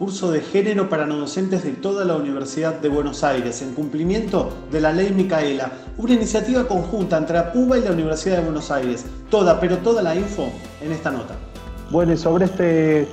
curso de género para no docentes de toda la Universidad de Buenos Aires, en cumplimiento de la ley Micaela, una iniciativa conjunta entre APUBA y la Universidad de Buenos Aires. Toda, pero toda la info en esta nota. Bueno, y sobre este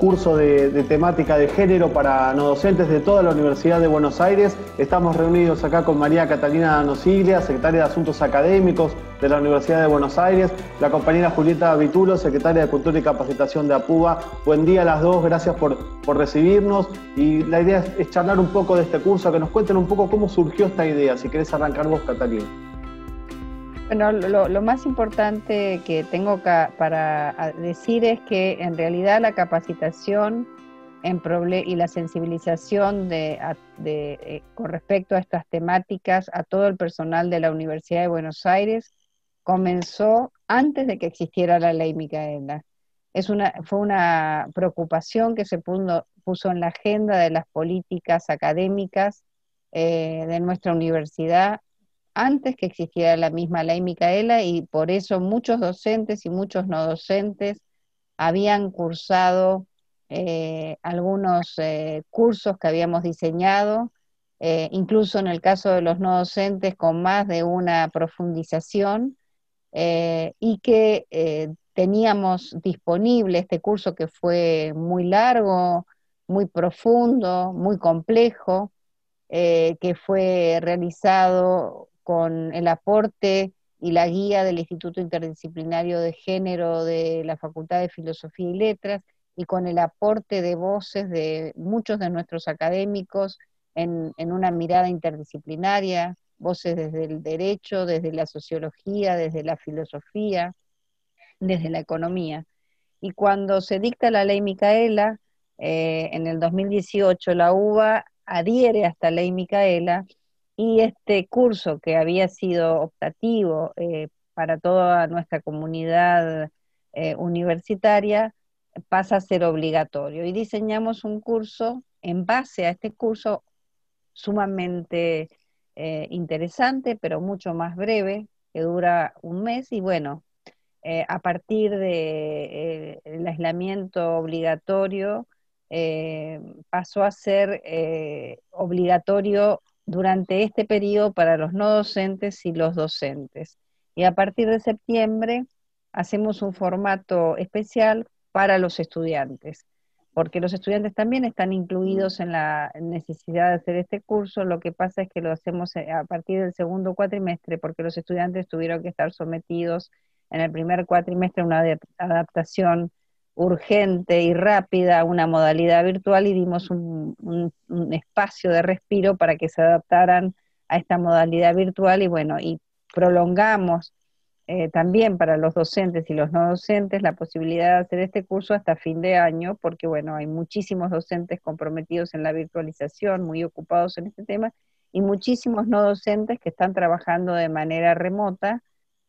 curso de, temática de género para no docentes de toda la Universidad de Buenos Aires. Estamos reunidos acá con María Catalina Nosiglia, secretaria de Asuntos Académicos de la Universidad de Buenos Aires, la compañera Julieta Vitulo, secretaria de Cultura y Capacitación de APUBA. Buen día a las dos, gracias por, por recibirnos. Y la idea es, es charlar un poco de este curso, que nos cuenten un poco cómo surgió esta idea. Si querés arrancar vos, Catalina. Bueno, lo, más importante que tengo para decir es que en realidad la capacitación en y la sensibilización de, eh, con respecto a estas temáticas a todo el personal de la Universidad de Buenos Aires comenzó antes de que existiera la ley Micaela. Es una, fue una preocupación que se puso, en la agenda de las políticas académicas eh, de nuestra universidad antes que existiera la misma ley Micaela y por eso muchos docentes y muchos no docentes habían cursado eh, algunos eh, cursos que habíamos diseñado, eh, incluso en el caso de los no docentes con más de una profundización y que teníamos disponible este curso que fue muy largo, muy profundo, muy complejo, que fue realizado con el aporte y la guía del Instituto Interdisciplinario de Género de la Facultad de Filosofía y Letras y con el aporte de voces de muchos de nuestros académicos en, una mirada interdisciplinaria, voces desde el derecho, desde la sociología, desde la filosofía, desde la economía. Y cuando se dicta la ley Micaela, eh, en el 2018 la UBA adhiere a esta ley Micaela y este curso que había sido optativo eh, para toda nuestra comunidad eh, universitaria pasa a ser obligatorio. Y diseñamos un curso en base a este curso sumamente eh, interesante, pero mucho más breve, que dura un mes. Y bueno, a partir del aislamiento obligatorio, pasó a ser obligatorio durante este periodo para los no docentes y los docentes. Y a partir de septiembre hacemos un formato especial para los estudiantes, porque los estudiantes también están incluidos en la necesidad de hacer este curso, lo que pasa es que lo hacemos eh, a partir del segundo cuatrimestre, porque los estudiantes tuvieron que estar sometidos en el primer cuatrimestre a una adaptación urgente y rápida una modalidad virtual y dimos un, espacio de respiro para que se adaptaran a esta modalidad virtual y bueno, y prolongamos eh, también para los docentes y los no docentes la posibilidad de hacer este curso hasta fin de año, porque bueno, hay muchísimos docentes comprometidos en la virtualización, muy ocupados en este tema, y muchísimos no docentes que están trabajando de manera remota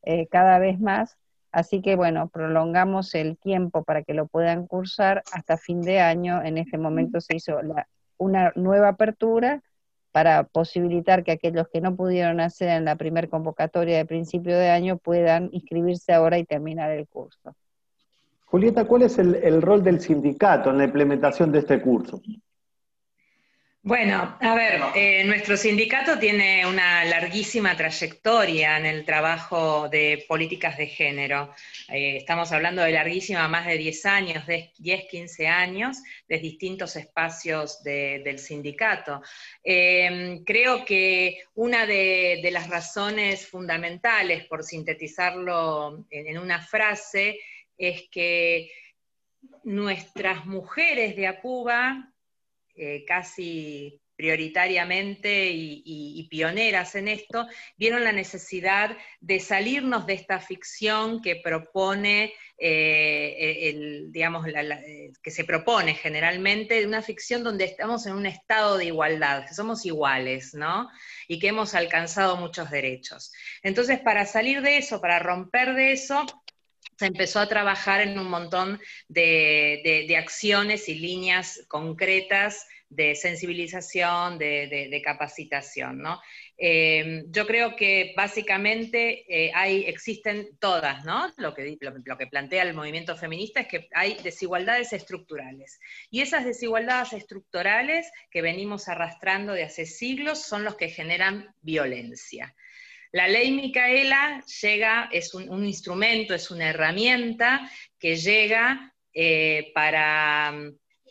eh, cada vez más Así que bueno, prolongamos el tiempo para que lo puedan cursar hasta fin de año. En este momento se hizo una nueva apertura para posibilitar que aquellos que no pudieron hacer en la primer convocatoria de principio de año puedan inscribirse ahora y terminar el curso. Julieta, ¿cuál es el rol del sindicato en la implementación de este curso? Bueno, a ver, eh, nuestro sindicato tiene una larguísima trayectoria en el trabajo de políticas de género. Eh, estamos hablando de larguísima, más de 10 años, de 10, 15 años, de distintos espacios del sindicato. Em, creo que una de, las razones fundamentales, por sintetizarlo en una frase, es que nuestras mujeres de Acuba eh, casi prioritariamente y, pioneras en esto, vieron la necesidad de salirnos de esta ficción que propone, eh, el, digamos, que se propone generalmente, una ficción donde estamos en un estado de igualdad, que somos iguales, ¿no? Y que hemos alcanzado muchos derechos. Entonces, para salir de eso, para romper de eso, se empezó a trabajar en un montón de, acciones y líneas concretas de sensibilización, de, capacitación. Eh, yo creo que básicamente eh, hay, existen todas, ¿no? Lo que, lo, que plantea el movimiento feminista es que hay desigualdades estructurales. Y esas desigualdades estructurales que venimos arrastrando de hace siglos son los que generan violencia. La ley Micaela llega, es un, instrumento, es una herramienta que llega eh, para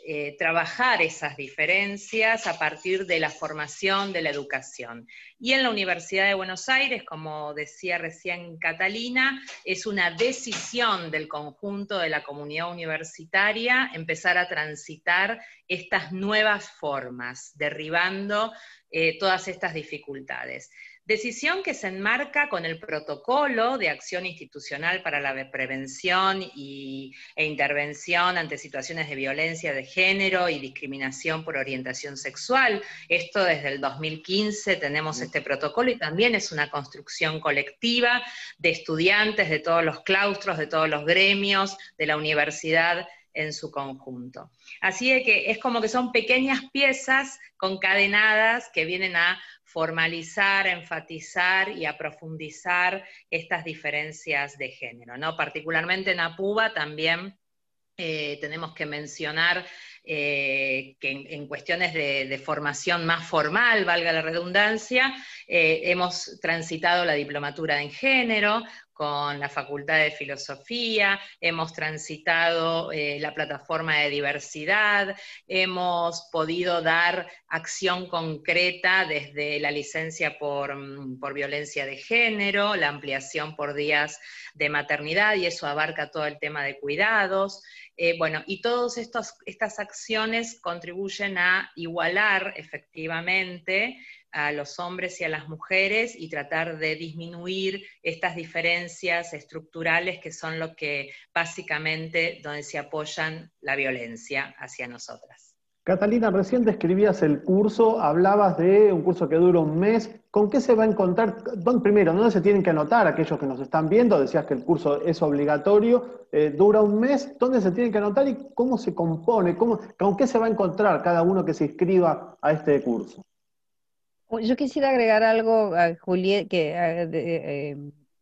eh, trabajar esas diferencias a partir de la formación, de la educación. Y en la Universidad de Buenos Aires, como decía recién Catalina, es una decisión del conjunto de la comunidad universitaria empezar a transitar estas nuevas formas, derribando eh, todas estas dificultades. Decisión que se enmarca con el protocolo de acción institucional para la prevención y, e intervención ante situaciones de violencia de género y discriminación por orientación sexual. Esto desde el 2015 tenemos este protocolo y también es una construcción colectiva de estudiantes de todos los claustros, de todos los gremios, de la universidad en su conjunto. Así de que es como que son pequeñas piezas concadenadas que vienen a formalizar, enfatizar y a profundizar estas diferencias de género. ¿no? Particularmente en APUBA también eh, tenemos que mencionar eh, que en, cuestiones de, formación más formal, valga la redundancia, eh, hemos transitado la diplomatura en género, con la Facultad de Filosofía, hemos transitado eh, la plataforma de diversidad, hemos podido dar acción concreta desde la licencia por, mm, por, violencia de género, la ampliación por días de maternidad, y eso abarca todo el tema de cuidados. Eh, bueno, y todas estas acciones contribuyen a igualar efectivamente a los hombres y a las mujeres y tratar de disminuir estas diferencias estructurales que son lo que básicamente donde se apoyan la violencia hacia nosotras. Catalina, recién describías el curso, hablabas de un curso que dura un mes. ¿Con qué se va a encontrar? Primero, ¿dónde se tienen que anotar aquellos que nos están viendo? Decías que el curso es obligatorio, eh, dura un mes. ¿Dónde se tienen que anotar y cómo se compone? ¿Con qué se va a encontrar cada uno que se inscriba a este curso? Yo quisiera agregar algo a Juliet, que, eh,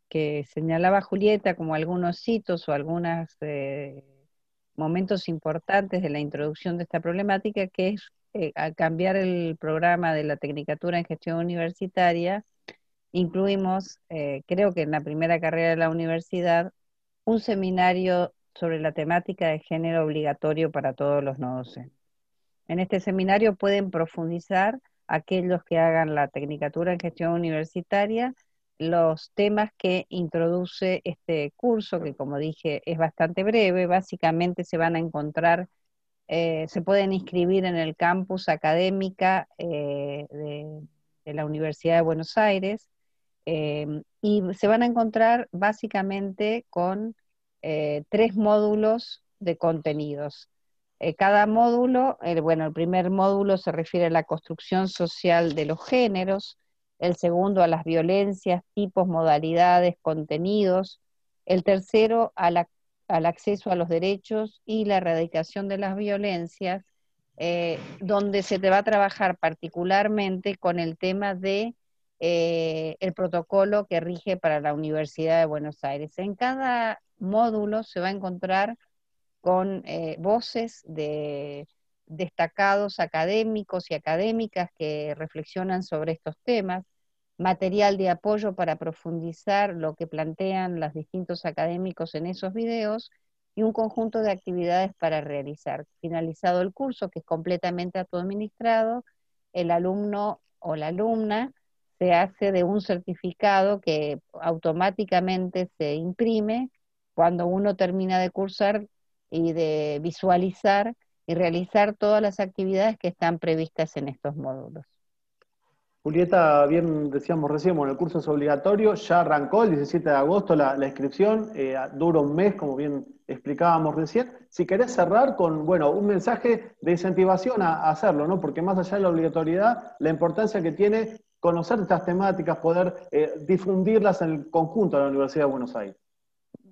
que señalaba Julieta como algunos hitos o algunos eh, momentos importantes de la introducción de esta problemática, que es eh, al cambiar el programa de la Tecnicatura en Gestión Universitaria, incluimos, creo que en la primera carrera de la universidad, un seminario sobre la temática de género obligatorio para todos los no docentes. En este seminario pueden profundizar aquellos que hagan la Tecnicatura en Gestión Universitaria los temas que introduce este curso, que como dije es bastante breve, básicamente se van a encontrar, eh, se pueden inscribir en el campus académica eh, de, la Universidad de Buenos Aires em, y se van a encontrar básicamente con eh, tres módulos de contenidos. Eh, cada módulo, bueno, el primer módulo se refiere a la construcción social de los géneros, el segundo a las violencias, tipos, modalidades, contenidos, el tercero al acceso a los derechos y la erradicación de las violencias, eh, donde se te va a trabajar particularmente con el tema de eh, el protocolo que rige para la Universidad de Buenos Aires. En cada módulo se va a encontrar con eh, voces de destacados académicos y académicas que reflexionan sobre estos temas, material de apoyo para profundizar lo que plantean los distintos académicos en esos videos y un conjunto de actividades para realizar. Finalizado el curso, que es completamente autoadministrado, el alumno o la alumna se hace de un certificado que automáticamente se imprime cuando uno termina de cursar y de visualizar y realizar todas las actividades que están previstas en estos módulos. Julieta, bien decíamos recién, bueno, el curso es obligatorio, ya arrancó el 17 de agosto la, inscripción, eh, dura un mes, como bien explicábamos recién. Si querés cerrar con, bueno, un mensaje de incentivación a, hacerlo, ¿no? Porque más allá de la obligatoriedad, la importancia que tiene conocer estas temáticas, poder eh, difundirlas en el conjunto de la Universidad de Buenos Aires.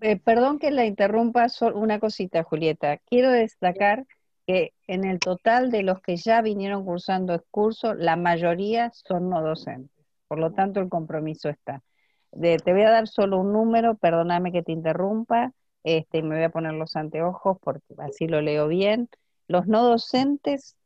Eh, perdón que la interrumpa, solo una cosita, Julieta. Quiero destacar que en el total de los que ya vinieron cursando el curso, la mayoría son no docentes. Por lo tanto, el compromiso está. te voy a dar solo un número, perdóname que te interrumpa, este, me voy a poner los anteojos porque así lo leo bien. Los no docentes,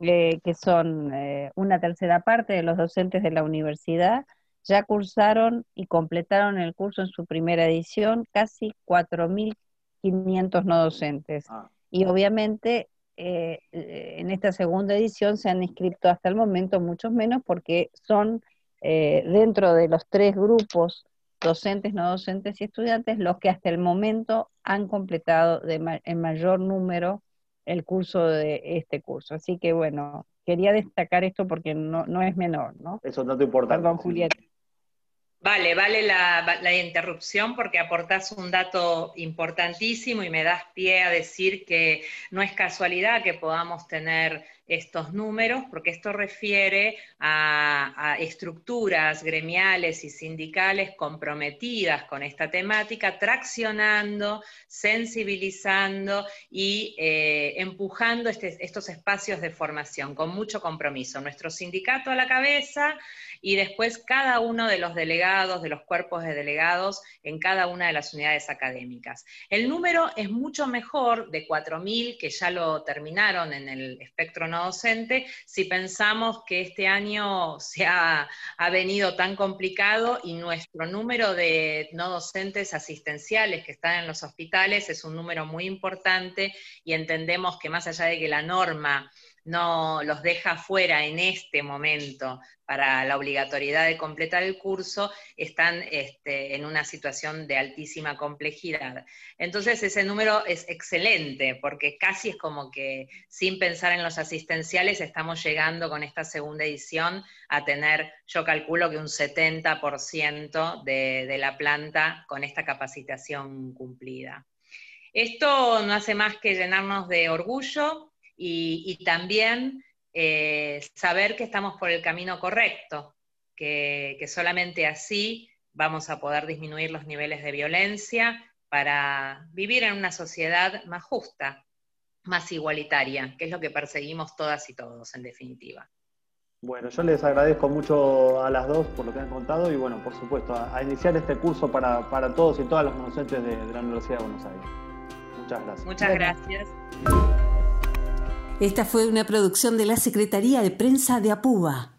eh, que son eh, una tercera parte de los docentes de la universidad, ya cursaron y completaron el curso en su primera edición casi 4.500 no docentes. Ah. Y obviamente eh, en esta segunda edición se han inscrito hasta el momento muchos menos porque son dentro de los tres grupos docentes, no docentes y estudiantes los que hasta el momento han completado de en mayor número el curso de este curso. Así que bueno, quería destacar esto porque no, no es menor, ¿no? Eso no te importa. Perdón, Julieta. Vale, vale la, interrupción porque aportás un dato importantísimo y me das pie a decir que no es casualidad que podamos tener estos números, porque esto refiere a, estructuras gremiales y sindicales comprometidas con esta temática, traccionando, sensibilizando y eh, empujando este, estos espacios de formación con mucho compromiso. Nuestro sindicato a la cabeza y después cada uno de los delegados, de los cuerpos de delegados en cada una de las unidades académicas. El número es mucho mejor de 4.000 que ya lo terminaron en el espectro docente, si pensamos que este año se ha, ha venido tan complicado y nuestro número de no docentes asistenciales que están en los hospitales es un número muy importante y entendemos que más allá de que la norma no los deja fuera en este momento para la obligatoriedad de completar el curso, están este, en una situación de altísima complejidad. Entonces ese número es excelente, porque casi es como que sin pensar en los asistenciales estamos llegando con esta segunda edición a tener, yo calculo que un 70% de, de la planta con esta capacitación cumplida. Esto no hace más que llenarnos de orgullo, y, también eh, saber que estamos por el camino correcto, que, solamente así vamos a poder disminuir los niveles de violencia para vivir en una sociedad más justa, más igualitaria, que es lo que perseguimos todas y todos, en definitiva. Bueno, yo les agradezco mucho a las dos por lo que han contado y bueno, por supuesto, a, iniciar este curso para, todos y todas los docentes de, de, la Universidad de Buenos Aires. Muchas gracias. Muchas gracias. Esta fue una producción de la Secretaría de Prensa de APUBA.